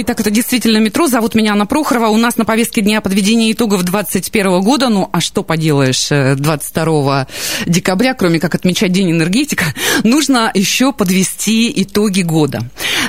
Итак, это действительно метро. Зовут меня Анна Прохорова. У нас на повестке дня подведение итогов 2021 года. Ну, а что поделаешь 22 э, декабря, кроме как отмечать День энергетика, нужно еще подвести итоги года.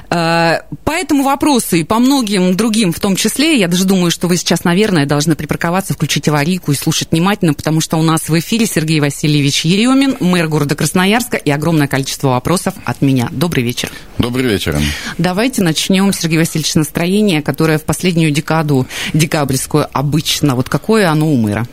Э, по этому вопросу и по многим другим в том числе, я даже думаю, что вы сейчас, наверное, должны припарковаться, включить аварийку и слушать внимательно, потому что у нас в эфире Сергей Васильевич Еремин, мэр города Красноярска, и огромное количество вопросов от меня. Добрый вечер. Добрый вечер. Давайте начнем, Сергей Васильевич, настроение, которое в последнюю декаду декабрьскую обычно. Вот какое оно у мэра?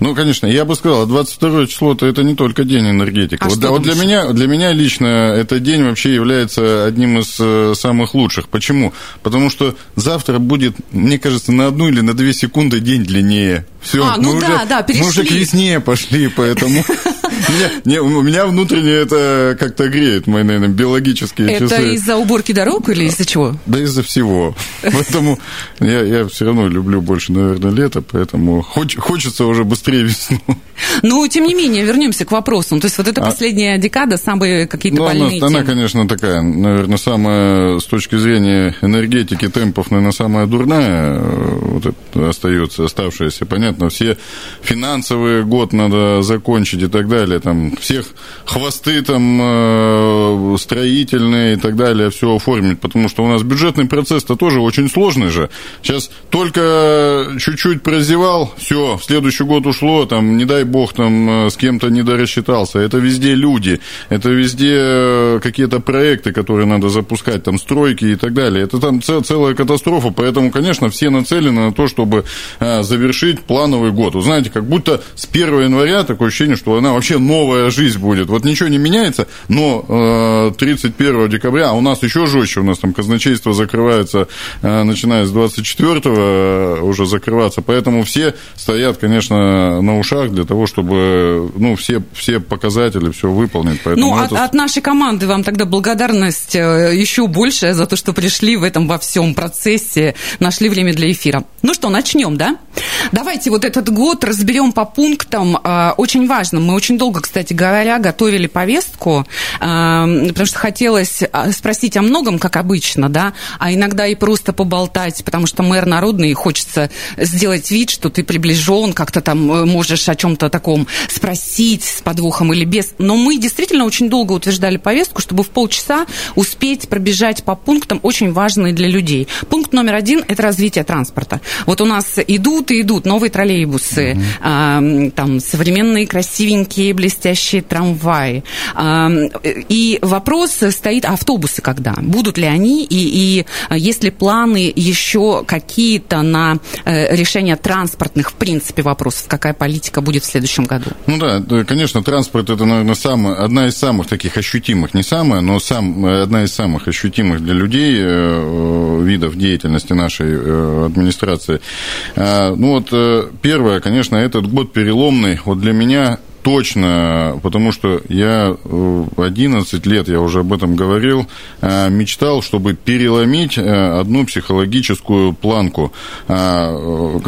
Ну, конечно, я бы сказал, 22 число-то это не только день энергетики. А вот, да, вот для меня, для меня лично этот день вообще является одним из э, самых лучших. Почему? Потому что завтра будет, мне кажется, на одну или на две секунды день длиннее. Все, А, ну мы, да, уже, да, мы уже к перешли. весне пошли, поэтому меня, не, у меня внутренне это как-то греет мои, наверное, биологические Это часы. из-за уборки дорог или из-за чего? Да из-за всего. Поэтому я, я все равно люблю больше, наверное, лето, поэтому хоч- хочется уже быстрее весну. Но, тем не менее, вернемся к вопросам. То есть вот эта А- последняя декада, самые какие-то Ну, она, больные она, темы. конечно, такая, наверное, самая, с точки зрения энергетики, темпов, наверное, самая дурная э, вот остается, оставшаяся. Понятно, все финансовый год надо закончить и так далее, там, всех хвосты там э, строительные и так далее, все оформить, потому что у нас бюджетный процесс-то тоже очень сложный же. Сейчас только чуть-чуть прозевал, все, в следующий год ушло, там, не дай бог, там, э, с кем-то не дорассчитался. Это везде люди, это везде э, какие-то проекты, которые надо запускать, там, стройки и так далее. Это там целая катастрофа, поэтому, конечно, все нацелены на то, чтобы э, завершить плановый год. Вы знаете, как будто с 1 января такое ощущение, что она вообще новая жизнь будет. Вот ничего не меняется, но э, 31 декабря, а у нас еще жестче, у нас там казначейство закрывается, начиная с 24 уже закрываться, поэтому все стоят, конечно, на ушах для того, чтобы, ну, все, все показатели, все выполнить. Поэтому Ну, от, это- от нашей команды вам тогда благодарность э, еще большая за то, что пришли в этом во всем процессе, нашли время для эфира. Ну что, начнем, да? Давайте вот этот год разберем по пунктам. Э, Очень важно. Мы очень долго, кстати говоря, готовили повестку, э, потому что хотелось спросить о многом, как обычно, да, а иногда и просто поболтать, потому что мэр народный, и хочется сделать вид, что ты приближен, как-то там можешь о чем-то таком спросить с подвохом или без. Но мы действительно очень долго утверждали повестку, чтобы в полчаса успеть пробежать по пунктам, очень важные для людей. Пункт номер один – это развитие транспорта. Вот у нас идут и идут новые троллейбусы, а, м, там современные красивенькие блестящие трамваи. А, и вопрос стоит, а автобусы когда? Будут ли они? И, и а, есть ли планы еще какие-то на э, решение транспортных, в принципе, вопросов? Какая политика будет в следующем году? Ну да, да, конечно, транспорт это, наверное, самая, одна из самых таких ощутимых, не самая, но сам, одна из самых ощутимых для людей э, э, видов деятельности нашей э, администрации. А, Ну вот, э, первое, конечно, этот год переломный. Вот для меня точно, потому что я э, 11 лет, я уже об этом говорил, э, мечтал, чтобы переломить э, одну психологическую планку, э,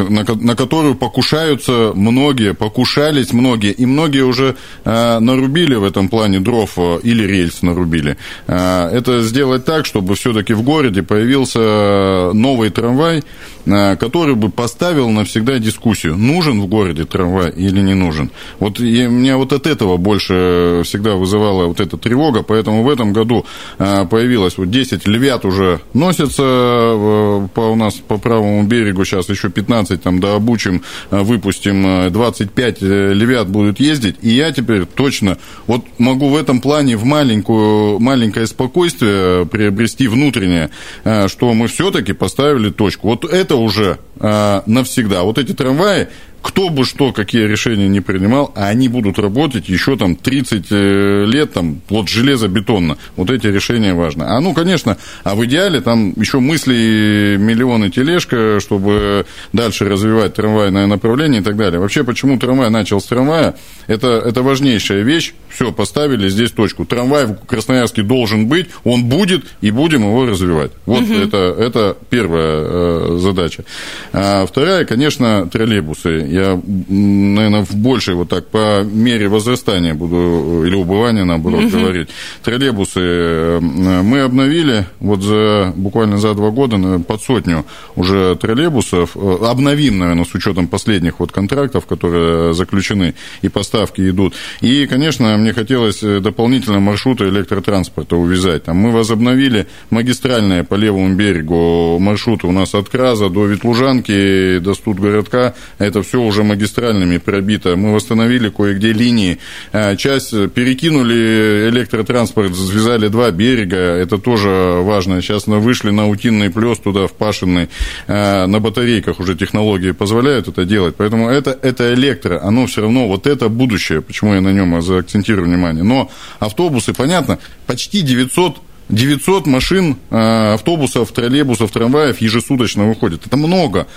на ко- на которую покушаются многие, покушались многие, и многие уже э, нарубили в этом плане дров э, или рельс нарубили. Э, Это сделать так, чтобы все-таки в городе появился новый трамвай, э, который бы поставил навсегда дискуссию, нужен в городе трамвай или не нужен. Вот я, меня вот от этого больше всегда вызывала вот эта тревога, поэтому в этом году э, появилось вот 10 львят уже носятся э, по, у нас по правому берегу, сейчас еще 15 там дообучим, э, выпустим, э, 25 э, львят будут ездить, и я теперь точно вот могу в этом плане в маленькую, маленькое спокойствие приобрести внутреннее, что мы все-таки поставили точку. Вот это уже навсегда. Вот эти трамваи кто бы что, какие решения не принимал, а они будут работать еще там 30 э, лет, там, вот железобетонно. Вот эти решения важны. А ну, конечно, а в идеале там еще мысли миллионы тележка, чтобы дальше развивать трамвайное направление и так далее. Вообще, почему трамвай начал с трамвая, это, это важнейшая вещь. Все, поставили здесь точку. Трамвай в Красноярске должен быть, он будет, и будем его развивать. Вот угу. это, это первая э, задача. А вторая, конечно, троллейбусы я, наверное, в большей вот так по мере возрастания буду, или убывания, наоборот, угу. говорить. Троллейбусы э, мы обновили вот за, буквально за два года под сотню уже троллейбусов. Э, обновим, наверное, с учетом последних вот контрактов, которые заключены, и поставки идут. И, конечно, мне хотелось э, дополнительно маршруты электротранспорта увязать. Там мы возобновили магистральные по левому берегу маршруты у нас от Краза до Ветлужанки, до Студгородка. Это все уже магистральными пробито. Мы восстановили кое-где линии. А, часть перекинули электротранспорт, связали два берега. Это тоже важно. Сейчас мы вышли на утинный плес туда, в Пашинный. А, на батарейках уже технологии позволяют это делать. Поэтому это, это электро. Оно все равно, вот это будущее. Почему я на нем заакцентирую внимание. Но автобусы, понятно, почти 900 900 машин, э, автобусов, троллейбусов, трамваев ежесуточно выходит. Это много.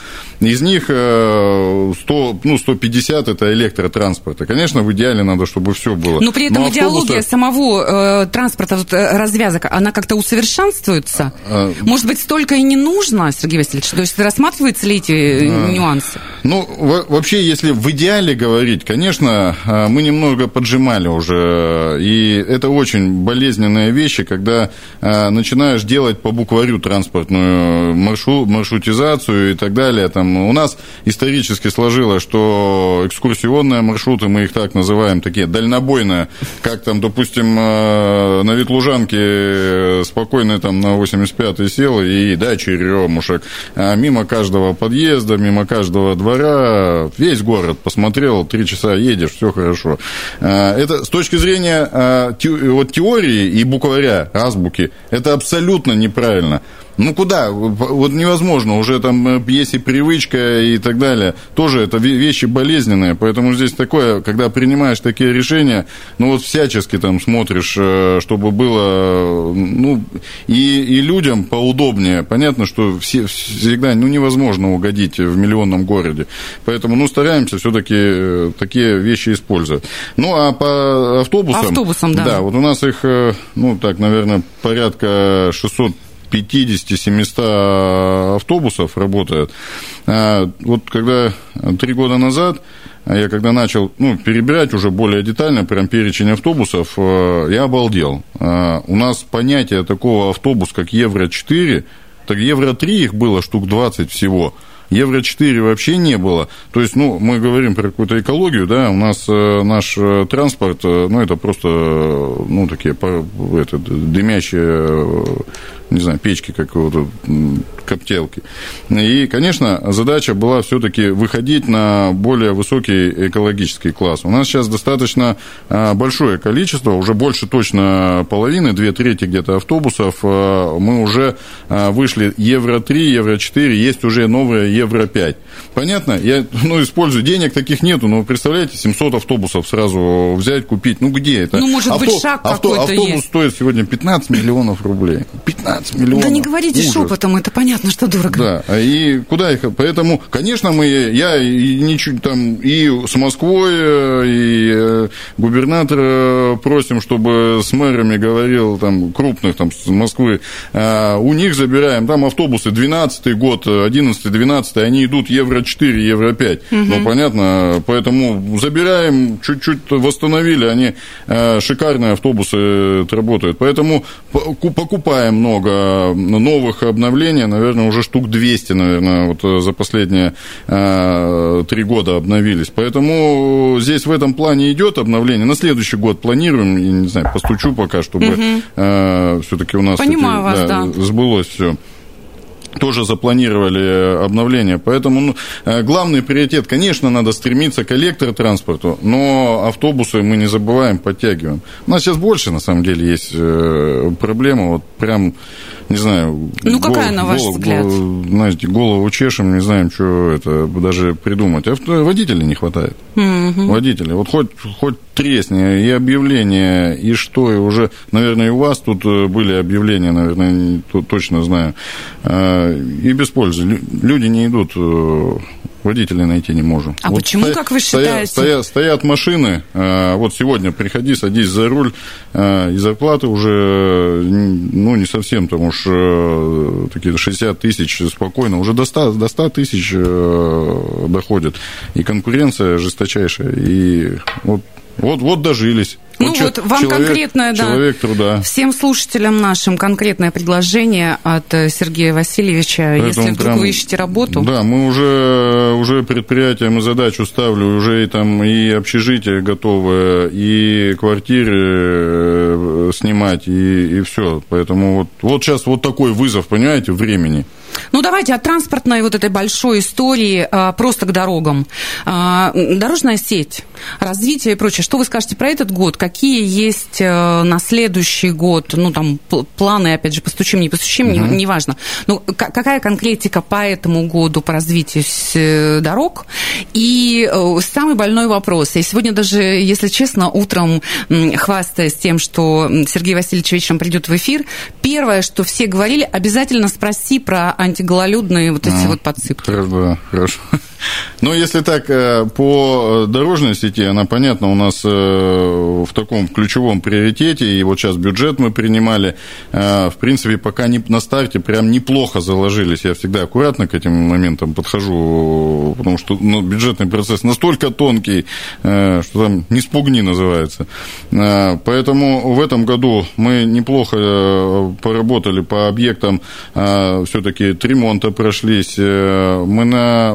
Из них 100, э, ну, 150 это электротранспорт. И, конечно, в идеале надо, чтобы все было. Но при этом Но идеология самого э, транспорта, вот, э, развязок, она как-то усовершенствуется? А, а, Может быть, столько и не нужно, Сергей Васильевич? То есть рассматриваются ли эти а, нюансы? Ну, вообще, если в идеале говорить, конечно, мы немного поджимали уже. И это очень болезненные вещи, когда начинаешь делать по букварю транспортную маршрут, маршрутизацию и так далее. Там у нас исторически сложилось, что экскурсионные маршруты, мы их так называем, такие дальнобойные, как там, допустим, э, на Ветлужанке спокойно там на 85-й сел и да, черемушек, а мимо каждого подъезда, мимо каждого двора, весь город посмотрел, три часа едешь, все хорошо. Э, это с точки зрения вот теории и букваря, азбуки, азбуки. Это абсолютно неправильно. Ну куда? Вот невозможно, уже там э, есть и привычка и так далее. Тоже это вещи болезненные, поэтому здесь такое, когда принимаешь такие решения, ну вот всячески там смотришь, э, чтобы было, ну, и, и людям поудобнее. Понятно, что все, всегда, ну, невозможно угодить в миллионном городе. Поэтому, ну, стараемся все-таки э, такие вещи использовать. Ну, а по автобусам... Автобусам, да. Да, вот у нас их, ну, так, наверное, порядка 600 50-700 автобусов работает. А, вот когда три года назад я когда начал ну, перебирать уже более детально прям перечень автобусов, э, я обалдел. А, у нас понятие такого автобуса, как Евро-4, так Евро-3 их было штук 20 всего – Евро-4 вообще не было. То есть, ну, мы говорим про какую-то экологию, да, у нас э, наш э, транспорт, э, ну, это просто, ну, такие это, дымящие не знаю, печки какого-то, коптелки. И, конечно, задача была все-таки выходить на более высокий экологический класс. У нас сейчас достаточно большое количество, уже больше точно половины, две трети где-то автобусов, мы уже вышли Евро-3, Евро-4, есть уже новые Евро-5. Понятно? Я ну, использую, денег таких нету, но представляете, 700 автобусов сразу взять, купить. Ну, где это? Ну, может Авто, быть, шаг авто, какой-то Автобус есть. стоит сегодня 15 миллионов рублей. 15 миллионов. Да не говорите Ужас. шепотом, это понятно, что дорого. Да, а и куда их? Поэтому, конечно, мы, я и, ничего, там, и с Москвой, и э, губернатора просим, чтобы с мэрами говорил, там, крупных, там, с Москвы, а, у них забираем, там автобусы 12 год, 11-12 15 они идут евро-4, евро-5. Угу. Ну, понятно, поэтому забираем, чуть-чуть восстановили, они э, шикарные автобусы работают. Поэтому покупаем много новых обновлений, наверное, уже штук 200, наверное, вот э, за последние э, три года обновились. Поэтому здесь в этом плане идет обновление. На следующий год планируем, я не знаю, постучу пока, чтобы угу. все-таки у нас Понимаю вас, да. сбылось все. Тоже запланировали обновление. Поэтому ну, э, главный приоритет, конечно, надо стремиться к электротранспорту, но автобусы мы не забываем, подтягиваем. У нас сейчас больше, на самом деле, есть э, проблема. Вот прям, не знаю... Ну, какая, на ваш голову, взгляд? знаете, голову чешем, не знаем, что это даже придумать. Авто, водителей не хватает. Мгм. Водителей. Вот хоть, хоть тресни, и объявления, и что, и уже, наверное, и у вас тут э, были объявления, наверное, точно знаю, Э, и без пользы. Лю- Люди не идут, э, водителей найти не можем. А почему, как вы стоят- считаете? Стоят, стоят машины, э, вот сегодня приходи, садись за руль, э, и зарплаты уже, ну, не совсем, там уж э, такие 60 тысяч спокойно, уже до 100, до 100 тысяч доходит. И конкуренция жесточайшая, и вот, вот, вот дожились. Ну че- вот вам конкретное, да. Человек труда. Всем слушателям нашим конкретное предложение от э, Сергея Васильевича, если Поэтому вдруг прям- вы ищете работу. Да, мы уже, уже предприятиям и задачу ставлю, уже и там и общежитие готовое, и квартиры э, снимать, и, и все. Поэтому вот, вот сейчас вот такой вызов, понимаете, времени. Ну, давайте от транспортной вот этой большой истории а, просто к дорогам. А, Дорожная сеть, развитие и прочее. Что вы скажете про этот год? Какие есть э, на следующий год, ну, там, пл- планы, опять же, постучим, не постучим, не- неважно. Ну, ка- какая конкретика по этому году по развитию э, дорог? И э, самый больной вопрос. Я сегодня даже, если честно, утром, хвастаясь тем, что Сергей Васильевич вечером придет в эфир, первое, что все говорили, обязательно спроси про антигололюдные вот эти вот подсыпки. Хорошо, хорошо. Но если так, э, по дорожной сети, она, понятно, у нас э, в таком ключевом приоритете, и вот сейчас бюджет мы принимали, э, в принципе, пока не на старте прям неплохо заложились. Я всегда аккуратно к этим моментам подхожу, потому что ну, бюджетный процесс настолько тонкий, что там не спугни называется. Поэтому в этом году мы неплохо поработали по объектам, все-таки три ремонта прошлись. Мы на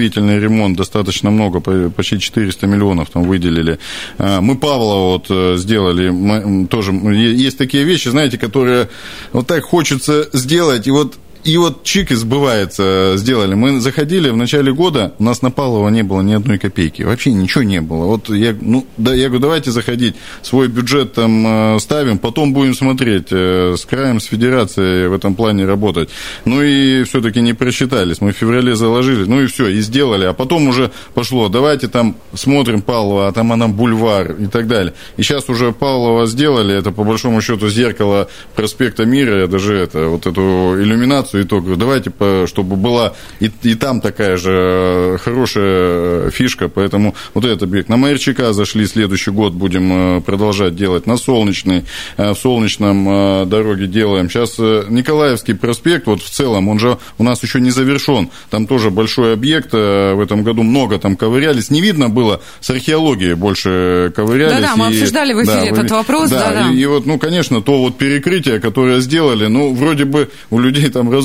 восстановительный ремонт достаточно много, по- почти 400 миллионов там выделили. Э, Мы Павлова вот э, сделали, мы, тоже есть такие вещи, знаете, которые вот так хочется сделать, и вот и вот чик и сбывается, сделали. Мы заходили в начале года, у нас на Павлова не было ни одной копейки. Вообще ничего не было. Вот я, ну, да, я говорю, давайте заходить, свой бюджет там э, ставим, потом будем смотреть, э, с краем, с федерацией в этом плане работать. Ну и все-таки не просчитались. Мы в феврале заложили, ну и все, и сделали. А потом уже пошло, давайте там смотрим Павлова, а там она бульвар и так далее. И сейчас уже Павлова сделали, это по большому счету зеркало проспекта Мира, даже это, вот эту иллюминацию и то говорю, давайте, по- чтобы была и, и там такая же э, хорошая фишка, поэтому вот этот объект. На Майерчика зашли, следующий год будем э, продолжать делать, на Солнечный, э, в Солнечном э, дороге делаем. Сейчас э, Николаевский проспект, вот в целом, он же у нас еще не завершен, там тоже большой объект, э, в этом году много там ковырялись, не видно было, с археологией больше ковырялись. Да-да, мы и- обсуждали в эфире да, этот вы- вопрос, да-да. и- и вот, ну, конечно, то вот перекрытие, которое сделали, ну, вроде бы у людей там э,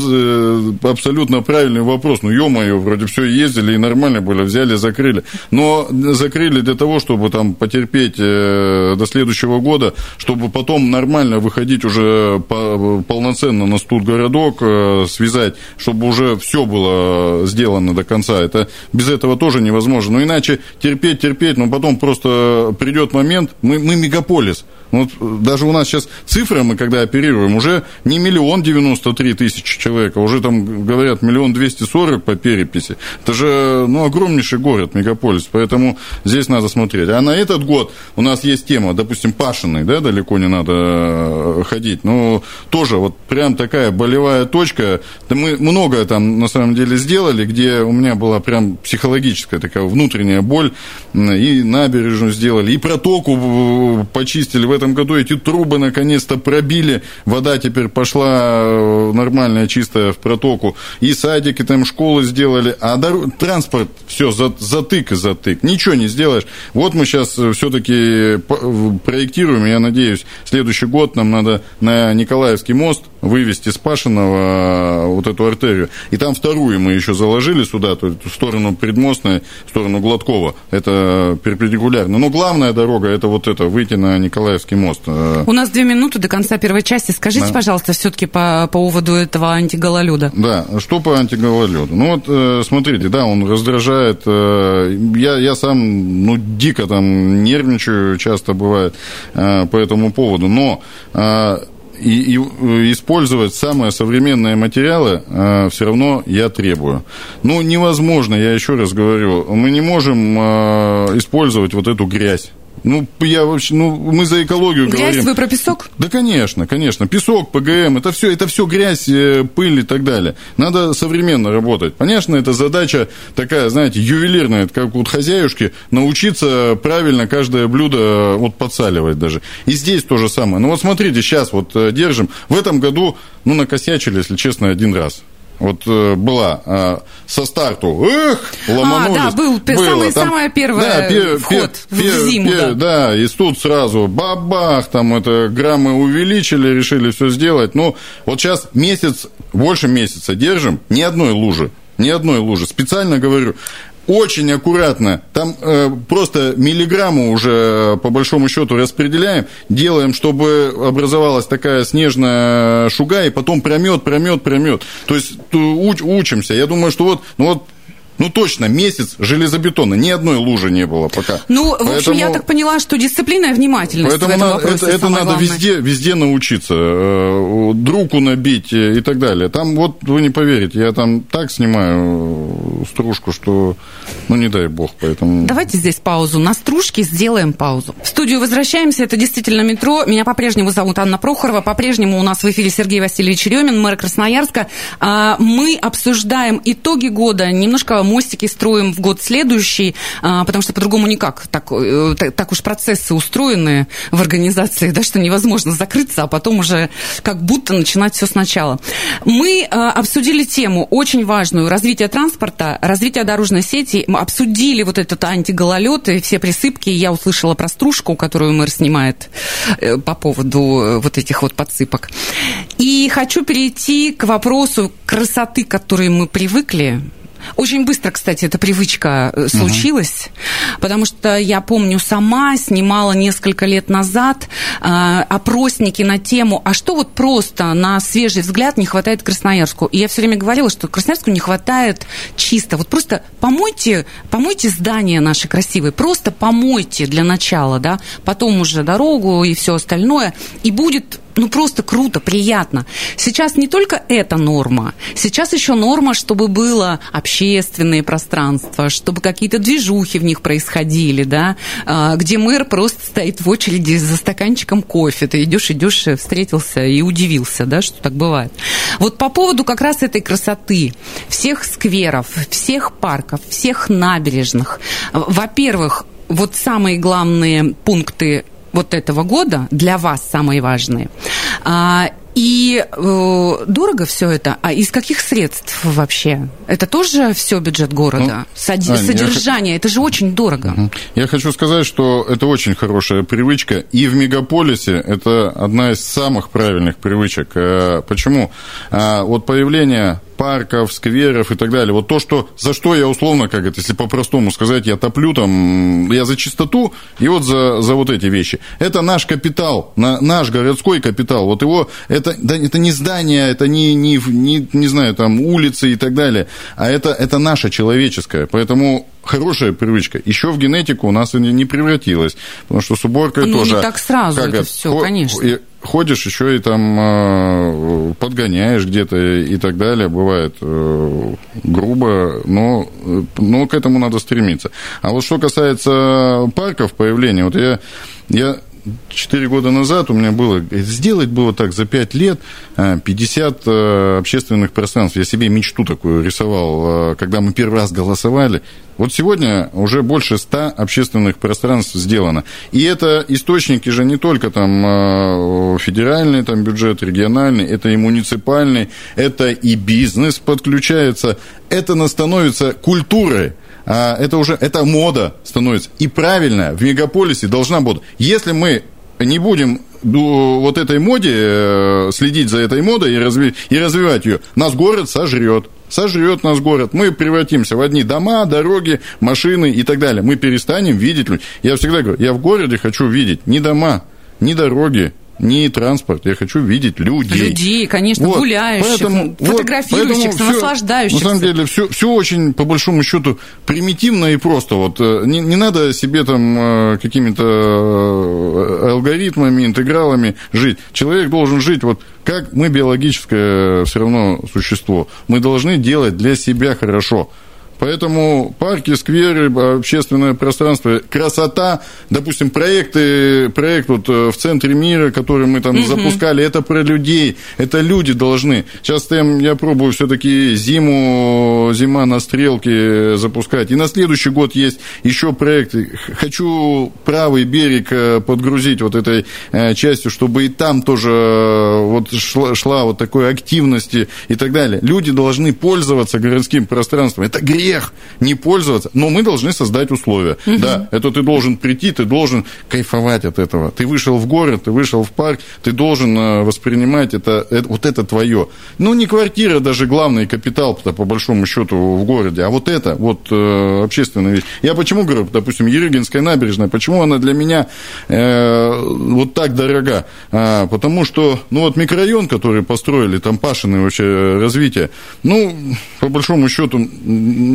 абсолютно правильный вопрос. Ну, ё-моё, вроде все ездили и нормально были, взяли, закрыли. Но закрыли для того, чтобы там потерпеть э, до следующего года, чтобы потом нормально выходить уже по- полноценно на студгородок, э, связать, чтобы уже все было сделано до конца. Это без этого тоже невозможно. Но иначе терпеть, терпеть, но потом просто придет момент, мы, мы мегаполис. Вот э, даже у нас сейчас цифры, мы когда оперируем, уже не миллион девяносто три тысячи человек, а уже там говорят миллион двести сорок по переписи. Это же, ну, огромнейший город, мегаполис, поэтому здесь надо смотреть. А на этот год у нас есть тема, допустим, Пашиной, да, далеко не надо э, ходить, но тоже вот прям такая болевая точка. Да мы многое там на самом деле сделали, где у меня была прям психологическая такая внутренняя боль, и набережную сделали, и протоку э, почистили. В этом году эти трубы наконец-то пробили, вода теперь пошла э, нормальная, чистая в протоку, и садики там, школы сделали, а дор- транспорт все затык и затык, ничего не сделаешь. Вот мы сейчас все-таки проектируем, я надеюсь, следующий год нам надо на Николаевский мост вывести с Пашиного вот эту артерию. И там вторую мы еще заложили сюда, то есть в сторону Предмостной, в сторону Гладкова. Это перпендикулярно. Но главная дорога это вот это, выйти на Николаевский мост. У нас две минуты до конца первой части. Скажите, да. пожалуйста, все-таки по поводу этого антигололеда. Да, что по антигололеду? Ну вот, э, смотрите, да, он раздражает. Э, я, я сам, ну, дико там нервничаю, часто бывает э, по этому поводу. Но и, и использовать самые современные материалы э, все равно я требую. Ну, невозможно, я еще раз говорю, мы не можем э, использовать вот эту грязь. Ну, я вообще, ну, мы за экологию грязь, говорим. вы про песок? Да, конечно, конечно. Песок, ПГМ, это все, это все грязь, э, пыль и так далее. Надо современно работать. Конечно, это задача такая, знаете, ювелирная, как вот хозяюшки, научиться правильно каждое блюдо э, вот подсаливать даже. И здесь то же самое. Ну, вот смотрите, сейчас вот э, держим. В этом году, ну, накосячили, если честно, один раз. Вот э, была э, со старту, эх, ломанулись. А, да, был было, самый, там, самая первая да, пер, вход пер, в зиму. Пер, да. да, и тут сразу бабах, там это граммы увеличили, решили все сделать. Ну, вот сейчас месяц, больше месяца держим, ни одной лужи. Ни одной лужи. Специально говорю, очень аккуратно. Там э, просто миллиграмму уже э, по большому счету распределяем, делаем, чтобы образовалась такая снежная шуга, и потом промет, промет, промет. То есть уч, учимся. Я думаю, что вот, ну вот ну, точно, месяц железобетона. Ни одной лужи не было пока. Ну, в Поэтому... общем, я так поняла, что дисциплина и внимательность Поэтому в этом надо, вопросе это, это надо везде, везде научиться. Э, друку набить и так далее. Там, вот, вы не поверите, я там так снимаю э, стружку, что, ну, не дай бог, поэтому... Давайте здесь паузу. На стружке сделаем паузу. В студию возвращаемся. Это действительно метро. Меня по-прежнему зовут Анна Прохорова. По-прежнему у нас в эфире Сергей Васильевич Ремин, мэр Красноярска. А, мы обсуждаем итоги года, немножко мостики строим в год следующий, а, потому что по-другому никак. Так, э, так, уж процессы устроены в организации, да, что невозможно закрыться, а потом уже как будто начинать все сначала. Мы а, обсудили тему очень важную развитие транспорта, развитие дорожной сети, обсудили вот этот антигололед и все присыпки. Я услышала про стружку, которую мэр снимает э, по поводу э, вот этих вот подсыпок. И хочу перейти к вопросу красоты, к которой мы привыкли, очень быстро, кстати, эта привычка э, случилась, угу. потому что я помню, сама снимала несколько лет назад э, опросники на тему, а что вот просто на свежий взгляд не хватает Красноярску. И я все время говорила, что Красноярску не хватает чисто. Вот просто помойте, помойте здания наши красивые, просто помойте для начала, да, потом уже дорогу и все остальное, и будет ну просто круто, приятно. Сейчас не только эта норма, сейчас еще норма, чтобы было общественные пространства, чтобы какие-то движухи в них происходили, да, а, где мэр просто стоит в очереди за стаканчиком кофе, ты идешь, идешь, встретился и удивился, да, что так бывает. Вот по поводу как раз этой красоты, всех скверов, всех парков, всех набережных, во-первых, вот самые главные пункты вот этого года для вас самые важные. А, и э, дорого все это. А из каких средств вообще? Это тоже все бюджет города? Ну, Сод... Ань, Содержание, я... это же очень дорого. Я хочу сказать, что это очень хорошая привычка. И в мегаполисе это одна из самых правильных привычек. Э, почему? А, вот появление парков, скверов и так далее. Вот то, что, за что я условно, как это, если по-простому сказать, я топлю там, я за чистоту и вот за, за вот эти вещи. Это наш капитал, на, наш городской капитал. Вот его, это, да, это не здание, это не, не, не, не знаю, там, улицы и так далее, а это, это наше человеческое. Поэтому хорошая привычка. Еще в генетику у нас не, не превратилась, потому что с уборкой ну, тоже... Ну, не так сразу как это все, конечно ходишь еще и там э, подгоняешь где-то и так далее, бывает э, грубо, но, но к этому надо стремиться. А вот что касается парков появления, вот я, я Четыре года назад у меня было, сделать было так за пять лет 50 э, э, общественных пространств. Я себе мечту такую рисовал, э, когда мы первый раз голосовали. Вот сегодня уже больше 100 общественных пространств сделано. И это источники же не только там федеральный там, бюджет, региональный, это и муниципальный, это и бизнес подключается. Это становится культурой а, это уже, это мода становится. И правильно, в мегаполисе должна быть. Если мы не будем вот этой моде, э, следить за этой модой и, разви, и развивать ее, нас город сожрет. Сожрет нас город. Мы превратимся в одни дома, дороги, машины и так далее. Мы перестанем видеть людей. Я всегда говорю, я в городе хочу видеть не дома, не дороги, не транспорт, я хочу видеть людей. Людей, конечно, вот. гуляющих, поэтому, фотографирующихся, вот, наслаждающихся. На самом деле, все, все очень, по большому счету, примитивно и просто. Вот, э, не, не надо себе там э, какими-то э, алгоритмами, интегралами жить. Человек должен жить вот как мы биологическое все равно существо. Мы должны делать для себя хорошо. Поэтому парки, скверы, общественное пространство, красота, допустим, проекты, проект вот э, в центре мира, который мы там угу. запускали, это про людей, это люди должны. Сейчас я, пробую все-таки зиму, зима на стрелке запускать. И на следующий год есть еще проект. Хочу правый берег э, подгрузить вот этой э, частью, чтобы и там тоже вот шла, шла вот такой активности и так далее. Люди должны пользоваться городским пространством. Это грех грех не пользоваться, но мы должны создать условия. Угу. Да, это ты должен прийти, ты должен кайфовать от этого. Ты вышел в город, ты вышел в парк, ты должен э, воспринимать это, это вот это твое. Ну, не квартира даже главный капитал, по большому счету, в городе, а вот это, вот э, общественная вещь. Я почему говорю, допустим, Ерыгинская набережная, почему она для меня э, вот так дорога? А, потому что, ну, вот микрорайон, который построили, там Пашины вообще развитие, ну, по большому счету,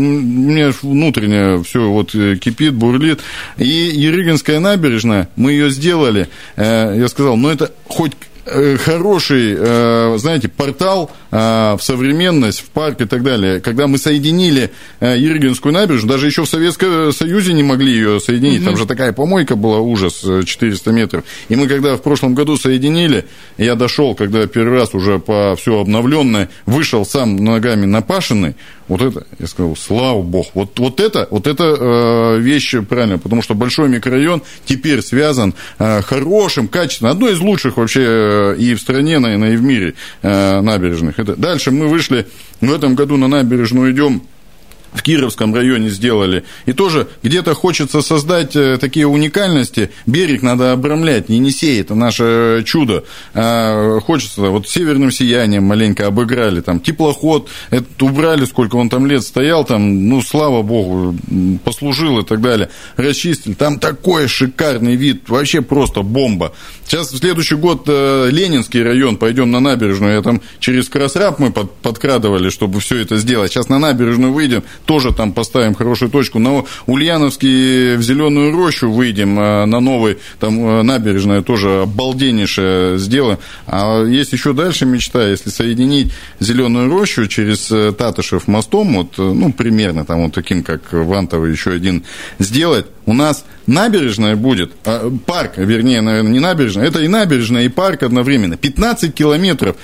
меня внутреннее все вот э, кипит, бурлит. И Ерыгинская набережная, мы ее сделали, э, я сказал, ну это хоть Э, хороший, знаете, портал в современность, в парк и так далее. Когда мы соединили Иргинскую набережную, даже еще в Советском Союзе не могли ее соединить, угу. там же такая помойка была, ужас, 400 метров. И мы когда в прошлом году соединили, я дошел, когда первый раз уже по все обновленное, вышел сам ногами на Пашиной, вот это, я сказал, слава богу, вот, вот это, вот это э, вещь правильная, потому что большой микрорайон теперь связан э, хорошим, качественным, одной из лучших вообще и в стране, наверное, и в мире э, набережных. Это, дальше мы вышли, в этом году на набережную идем в Кировском районе сделали. И тоже где-то хочется создать э, такие уникальности. Берег надо обрамлять. Енисей – это наше чудо. А хочется, вот северным сиянием маленько обыграли. Там теплоход, это убрали, сколько он там лет стоял, там, ну, слава богу, послужил и так далее. Расчистили. Там такой шикарный вид, вообще просто бомба. Сейчас в следующий год э, Ленинский район, пойдем на набережную. Я там через Красраб мы под, подкрадывали, чтобы все это сделать. Сейчас на набережную выйдем, тоже там поставим хорошую точку. На Ульяновский в Зеленую рощу выйдем, а на новый, там э, набережная тоже обалденнейшая сделаем. А есть еще дальше мечта, если соединить Зеленую рощу через э, Татышев мостом, вот, э, ну, примерно там вот таким, как Вантово еще один сделать, у нас набережная будет, а, парк, вернее, наверное, не набережная, это и набережная, и парк одновременно. 15 километров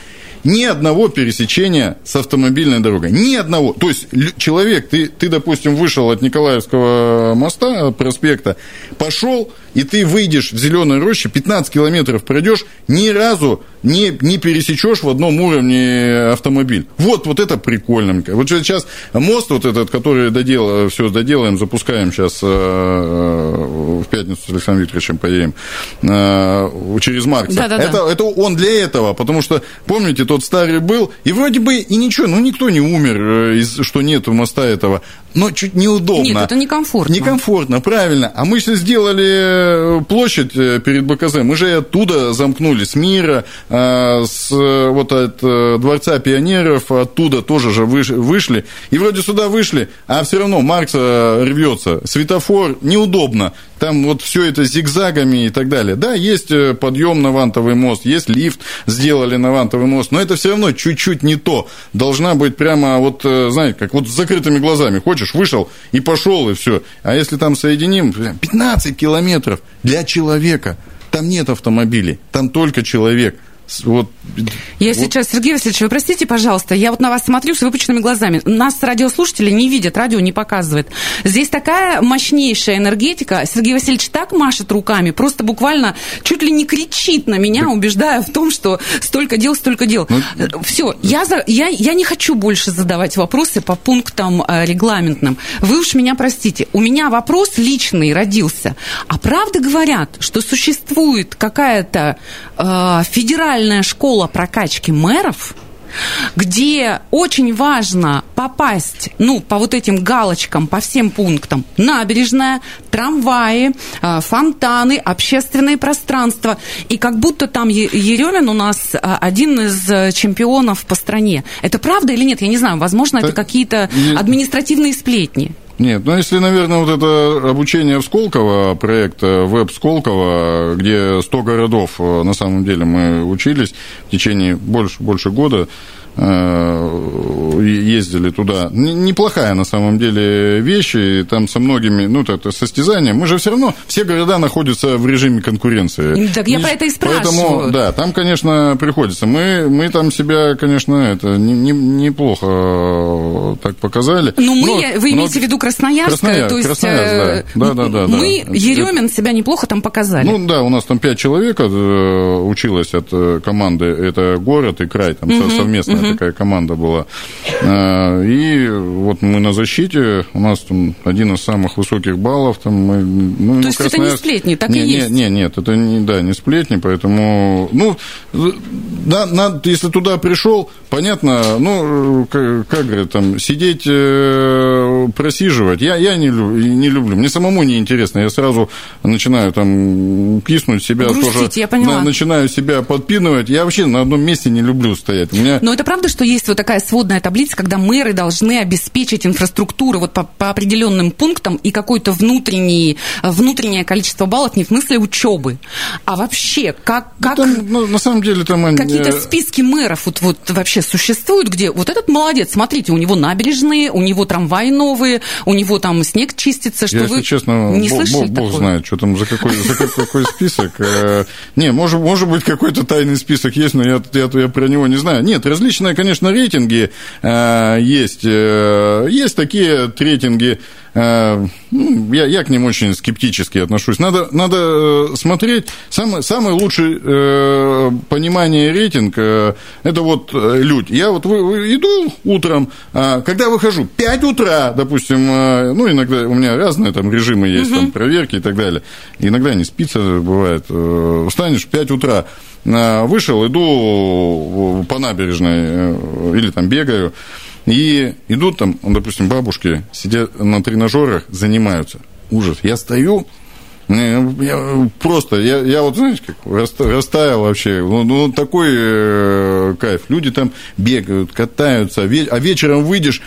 ни одного пересечения с автомобильной дорогой. Ни одного. То есть человек, ты, ты допустим, вышел от Николаевского моста, проспекта, пошел, и ты выйдешь в зеленой роще, 15 километров пройдешь, ни разу не, не пересечешь в одном уровне автомобиль. Вот, вот это прикольно. Вот сейчас мост вот этот, который додел, все доделаем, запускаем сейчас э, э, в пятницу с Александром Викторовичем поедем э, через Маркса. Да, да, это, да. это он для этого, потому что, помните, тот старый был, и вроде бы и ничего, ну никто не умер, что нету моста этого но чуть неудобно. Нет, это некомфортно. Некомфортно, правильно. А мы же сделали э, площадь э, перед БКЗ, мы же оттуда замкнули, с мира, э, с вот от Дворца пионеров, оттуда тоже же вышли. И вроде сюда вышли, а все равно Маркса рвется. Светофор неудобно. Там вот все это зигзагами и так далее. Да, есть подъем на Вантовый мост, есть лифт, сделали на Вантовый мост, но это все равно чуть-чуть не то. Должна быть прямо вот, знаете, как вот с закрытыми глазами. Хочешь, вышел и пошел, и все. А если там соединим, 15 километров для человека, там нет автомобилей, там только человек. Вот, я вот. сейчас, Сергей Васильевич, вы простите, пожалуйста, я вот на вас смотрю с выпученными глазами. Нас радиослушатели не видят, радио не показывает. Здесь такая мощнейшая энергетика. Сергей Васильевич так машет руками, просто буквально чуть ли не кричит на меня, убеждая в том, что столько дел, столько дел. Ну, Все, я, за, я, я не хочу больше задавать вопросы по пунктам э, регламентным. Вы уж меня простите. У меня вопрос личный родился. А правда говорят, что существует какая-то э, федеральная федеральная школа прокачки мэров, где очень важно попасть, ну, по вот этим галочкам, по всем пунктам. Набережная, трамваи, э, фонтаны, общественные пространства. И как будто там Еремин у нас э, один из э, чемпионов по стране. Это правда или нет? Я не знаю. Возможно, это какие-то административные сплетни. Нет, ну если, наверное, вот это обучение в Сколково, проект веб Сколково, где 100 городов на самом деле мы учились в течение больше, больше года, Э, ездили туда. Неплохая на самом деле вещь, и там со многими, ну, это состязания. Мы же все равно, все города находятся в режиме конкуренции. Так я про это и спрашиваю. Поэтому, да, там, конечно, приходится. Мы, мы там себя, конечно, это не, не, неплохо так показали. Ну, мы, но, вы имеете но... в виду Красноярск? Красноярск, то есть, Красноярск, да. Да, да, да. Мы, да. Еремин, себя неплохо там показали. Ну, да, у нас там пять человек э, училось от э, команды, это город и край, там угу, совместно угу. Такая команда была. Э, и вот мы на защите, у нас там один из самых высоких баллов. Там мы, ну, То есть это не сплетни, так не, и не, есть? Нет, нет, это не, да, не сплетни, поэтому, ну, да, надо, если туда пришел, понятно, ну, как, как говорят, там, сидеть, э, просиживать, я, я не, не люблю, мне самому не интересно, я сразу начинаю там киснуть себя Грустить, тоже, я поняла. начинаю себя подпинывать, я вообще на одном месте не люблю стоять. У меня... Но это правда, что есть вот такая сводная таблица, когда мэры должны обеспечить инфраструктуру вот по, по определенным пунктам и какое-то внутреннее, внутреннее количество баллов, не в смысле учебы, а вообще, как... Ну, как там, ну, на самом деле там... Какие-то списки мэров вот, вот вообще существуют, где вот этот молодец, смотрите, у него набережные, у него трамваи новые, у него там снег чистится, что Я, вы если честно, не бог, слышали бог, бог знает, что там за какой, за какой список. Э, не, может, может быть, какой-то тайный список есть, но я про него не знаю. Нет, различные, конечно, рейтинги э, есть. Э, есть такие рейтинги, я, я к ним очень скептически отношусь. Надо, надо смотреть. Самый, самый лучший э, понимание рейтинг э, это вот люди. Я вот иду утром, э, когда выхожу, 5 утра, допустим, э, ну, иногда у меня разные там режимы есть, угу. там проверки и так далее. Иногда не спится, бывает. Э, встанешь в 5 утра, вышел, иду по набережной или там бегаю, и идут там, допустим, бабушки сидят на тренажерах, занимаются. Ужас. Я стою, я просто, я, я вот, знаете, как растаял вообще. Ну, ну такой э, кайф. Люди там бегают, катаются, а вечером выйдешь,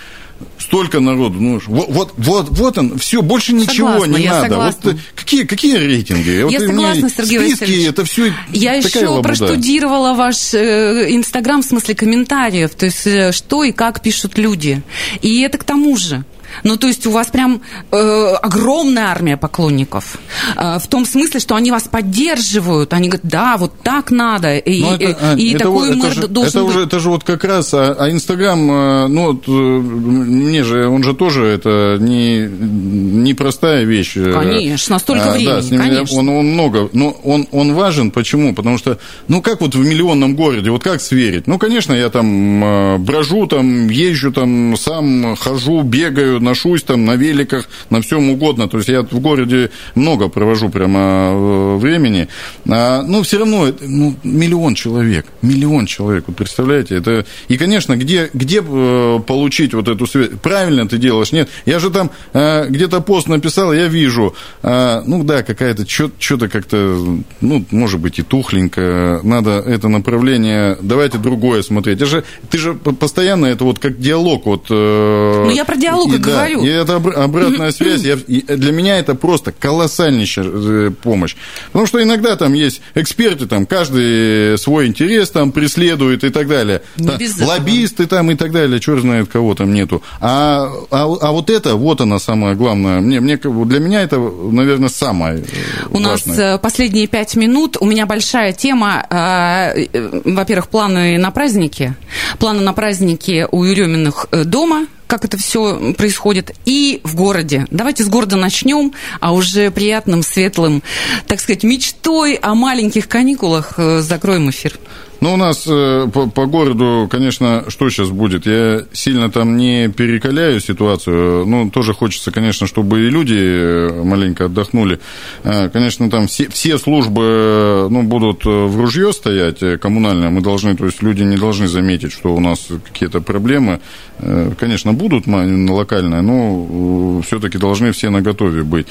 столько народу, ну, вот, вот, вот, вот он, все, больше ничего согласна, не надо. Согласна. Вот, какие, какие рейтинги? Я вот согласна, Сергей списки, Васильевич. это все Я еще лабуда. проштудировала ваш э, Инстаграм в смысле комментариев, то есть э, что и как пишут люди. И это к тому же. Ну, то есть у вас прям э, огромная армия поклонников. Э, в том смысле, что они вас поддерживают. Они говорят, да, вот так надо. И, это, и, а, и это, такой это мэр же, должен это быть. Уже, это же вот как раз, а, а Инстаграм, э, ну, вот, мне же, он же тоже, это не, не простая вещь. Конечно, столько а, времени, да, с ним конечно. Он, он много, но он, он важен, почему? Потому что, ну, как вот в миллионном городе, вот как сверить? Ну, конечно, я там брожу, там, езжу, там, сам хожу, бегаю, ношусь там на великах, на всем угодно. То есть я в городе много провожу прямо времени. А, ну, все равно ну, миллион человек. Миллион человек. Вот представляете? Это... И, конечно, где, где получить вот эту связь? Правильно ты делаешь? Нет. Я же там где-то пост написал, я вижу. Ну, да, какая-то что-то как-то, ну, может быть, и тухленько. Надо это направление, давайте другое смотреть. Это же, ты же постоянно это вот как диалог. Вот, ну, я про диалог и да, говорю. И это обратная связь. Я, для меня это просто колоссальнейшая э, помощь. Потому что иногда там есть эксперты, там каждый свой интерес там преследует и так далее. Там, лоббисты там и так далее, черт знает кого там нету. А, а, а вот это, вот она самая главная. Мне, мне, для меня это, наверное, самое У важное. нас э, последние пять минут. У меня большая тема. Э, во-первых, планы на праздники. Планы на праздники у Ереминых дома – как это все происходит, и в городе. Давайте с города начнем, а уже приятным, светлым, так сказать, мечтой о маленьких каникулах э, закроем эфир. Ну, у нас э, по, по городу, конечно, что сейчас будет? Я сильно там не перекаляю ситуацию. Ну, тоже хочется, конечно, чтобы и люди э, маленько отдохнули. Э, конечно, там все, все службы ну, будут в ружье стоять коммунальные. Мы должны, то есть люди не должны заметить, что у нас какие-то проблемы. Конечно, будут локальные, но все-таки должны все на готове быть.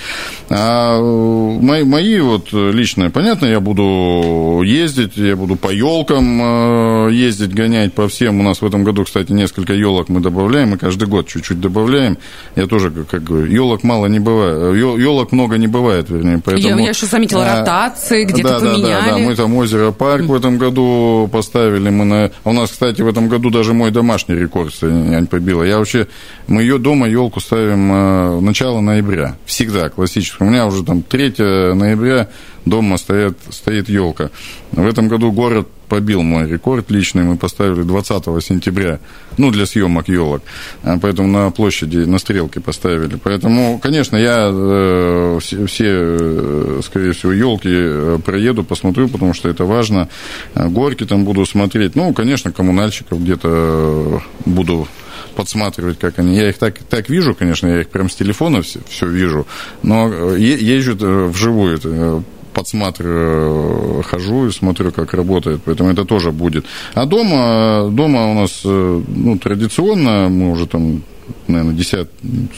А мои, мои вот личные, понятно, я буду ездить, я буду по елкам елкам э, ездить, гонять по всем. У нас в этом году, кстати, несколько елок мы добавляем, мы каждый год чуть-чуть добавляем. Я тоже, как говорю, елок мало не бывает, елок много не бывает, вернее. Поэтому, я, я еще заметила а, ротации, где-то да, поменяли. Да, да, да, мы там озеро парк в этом году поставили. Мы на... А у нас, кстати, в этом году даже мой домашний рекорд Ань побила. Я вообще, мы ее дома елку ставим э, начало ноября. Всегда классически. У меня уже там 3 ноября дома стоит, стоит елка. В этом году город побил мой рекорд личный. Мы поставили 20 сентября, ну, для съемок елок. А поэтому на площади, на стрелке поставили. Поэтому, конечно, я э, все, э, скорее всего, елки э, проеду, посмотрю, потому что это важно. Горки там буду смотреть. Ну, конечно, коммунальщиков где-то буду подсматривать, как они. Я их так, так вижу, конечно, я их прям с телефона все, все вижу, но езжу вживую подсматриваю, хожу и смотрю, как работает, поэтому это тоже будет. А дома, дома у нас, э, ну, традиционно, мы уже там, наверное, десят,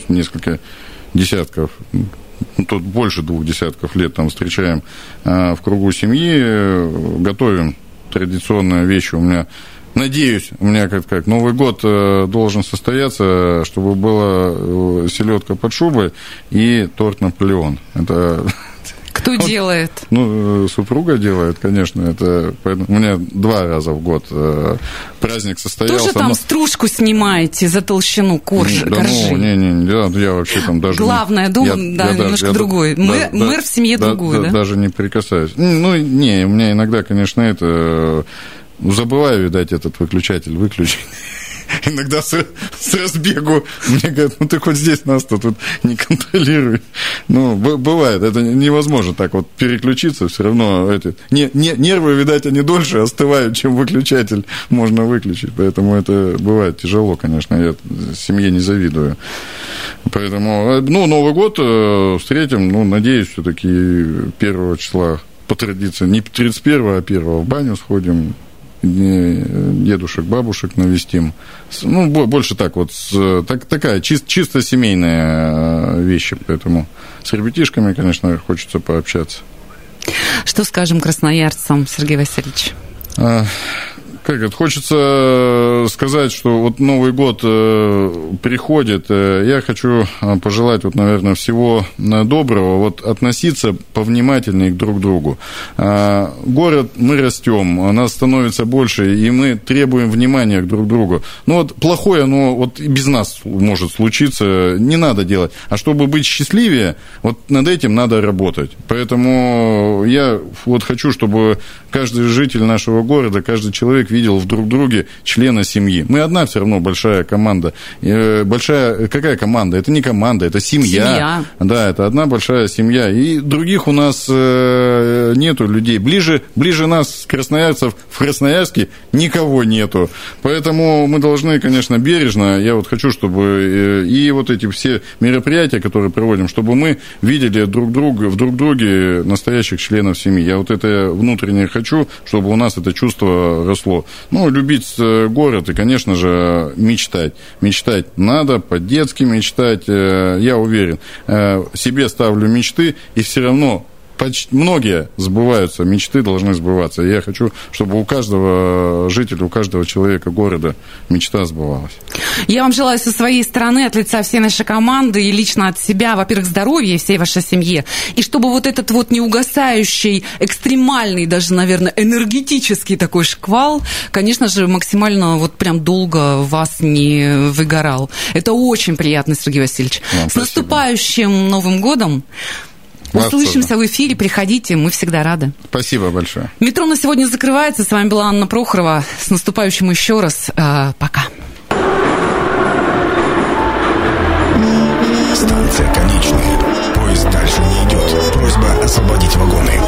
несколько десятков ну, тут больше двух десятков лет там встречаем э, в кругу семьи, готовим традиционные вещи. У меня Надеюсь, у меня как, как Новый год э, должен состояться, чтобы была селедка под шубой и торт Наполеон. Это кто вот, делает? Ну, э, супруга делает, конечно. Это у меня два раза в год э, праздник состоялся. Тоже там но... стружку снимаете за толщину корж, да, коржи? Ну, не, не, не, я, я вообще там даже... Главное, дом, я, да, я немножко я, другой. Да, мэр, да, мэр в семье да, другой, да, да? Даже не прикасаюсь. Ну, не, у меня иногда, конечно, это... Ну, забываю, видать, этот выключатель выключить. иногда с, с разбегу мне говорят, ну ты хоть здесь нас-то тут не контролируй. Ну, бывает, это невозможно так вот переключиться, все равно эти, не, не, нервы, видать, они дольше остывают, чем выключатель можно выключить, поэтому это бывает тяжело, конечно, я семье не завидую. Поэтому, э, ну, Новый год э, встретим, ну, надеюсь, все-таки первого числа по традиции, не 31, а 1 в баню сходим, дедушек, бабушек навестим. Ну, больше так вот, так, такая чис, чисто семейная э, вещь, поэтому с ребятишками, конечно, хочется пообщаться. Что скажем красноярцам, Сергей Васильевич? Как это, хочется э, сказать, что вот Новый год э, приходит, э, я хочу пожелать, вот, наверное, всего доброго, вот относиться повнимательнее друг к другу. Город, мы растем, нас становится больше, и мы требуем внимания друг к другу. Ну вот плохое, оно вот без нас может случиться, не надо делать. А чтобы быть счастливее, вот над этим надо работать. Поэтому я вот хочу, чтобы каждый житель нашего города, каждый человек видел в друг друге члена семьи. Мы одна все равно большая команда. Э, большая, какая команда? Это не команда, это семья. Семья. Да, это одна большая семья. И других у нас э, нету людей. Ближе, ближе нас, красноярцев, в Красноярске никого нету. Поэтому мы должны, конечно, бережно, я вот хочу, чтобы э, и вот эти все мероприятия, которые проводим, чтобы мы видели друг друга, в друг друге настоящих членов семьи. Я вот это внутренне хочу, чтобы у нас это чувство росло. Ну, любить э, город и, конечно же, мечтать. Мечтать надо, по-детски мечтать, э, я уверен. Э, себе ставлю мечты, и все равно почти, многие сбываются, мечты должны сбываться. Я хочу, чтобы у каждого жителя, у каждого человека города мечта сбывалась. Я вам желаю со своей стороны, от лица всей нашей команды и лично от себя, во-первых, здоровья всей вашей семье, и чтобы вот этот вот неугасающий, экстремальный даже, наверное, энергетический такой шквал, конечно же, максимально вот прям долго вас не выгорал. Это очень приятно, Сергей Васильевич. Вам С спасибо. наступающим Новым годом! Вас Услышимся тоже. в эфире, приходите, мы всегда рады. Спасибо большое. Метро на сегодня закрывается. С вами была Анна Прохорова. С наступающим еще раз. Э, Пока. Станция конечная. Поезд дальше не идет. Просьба освободить вагоны.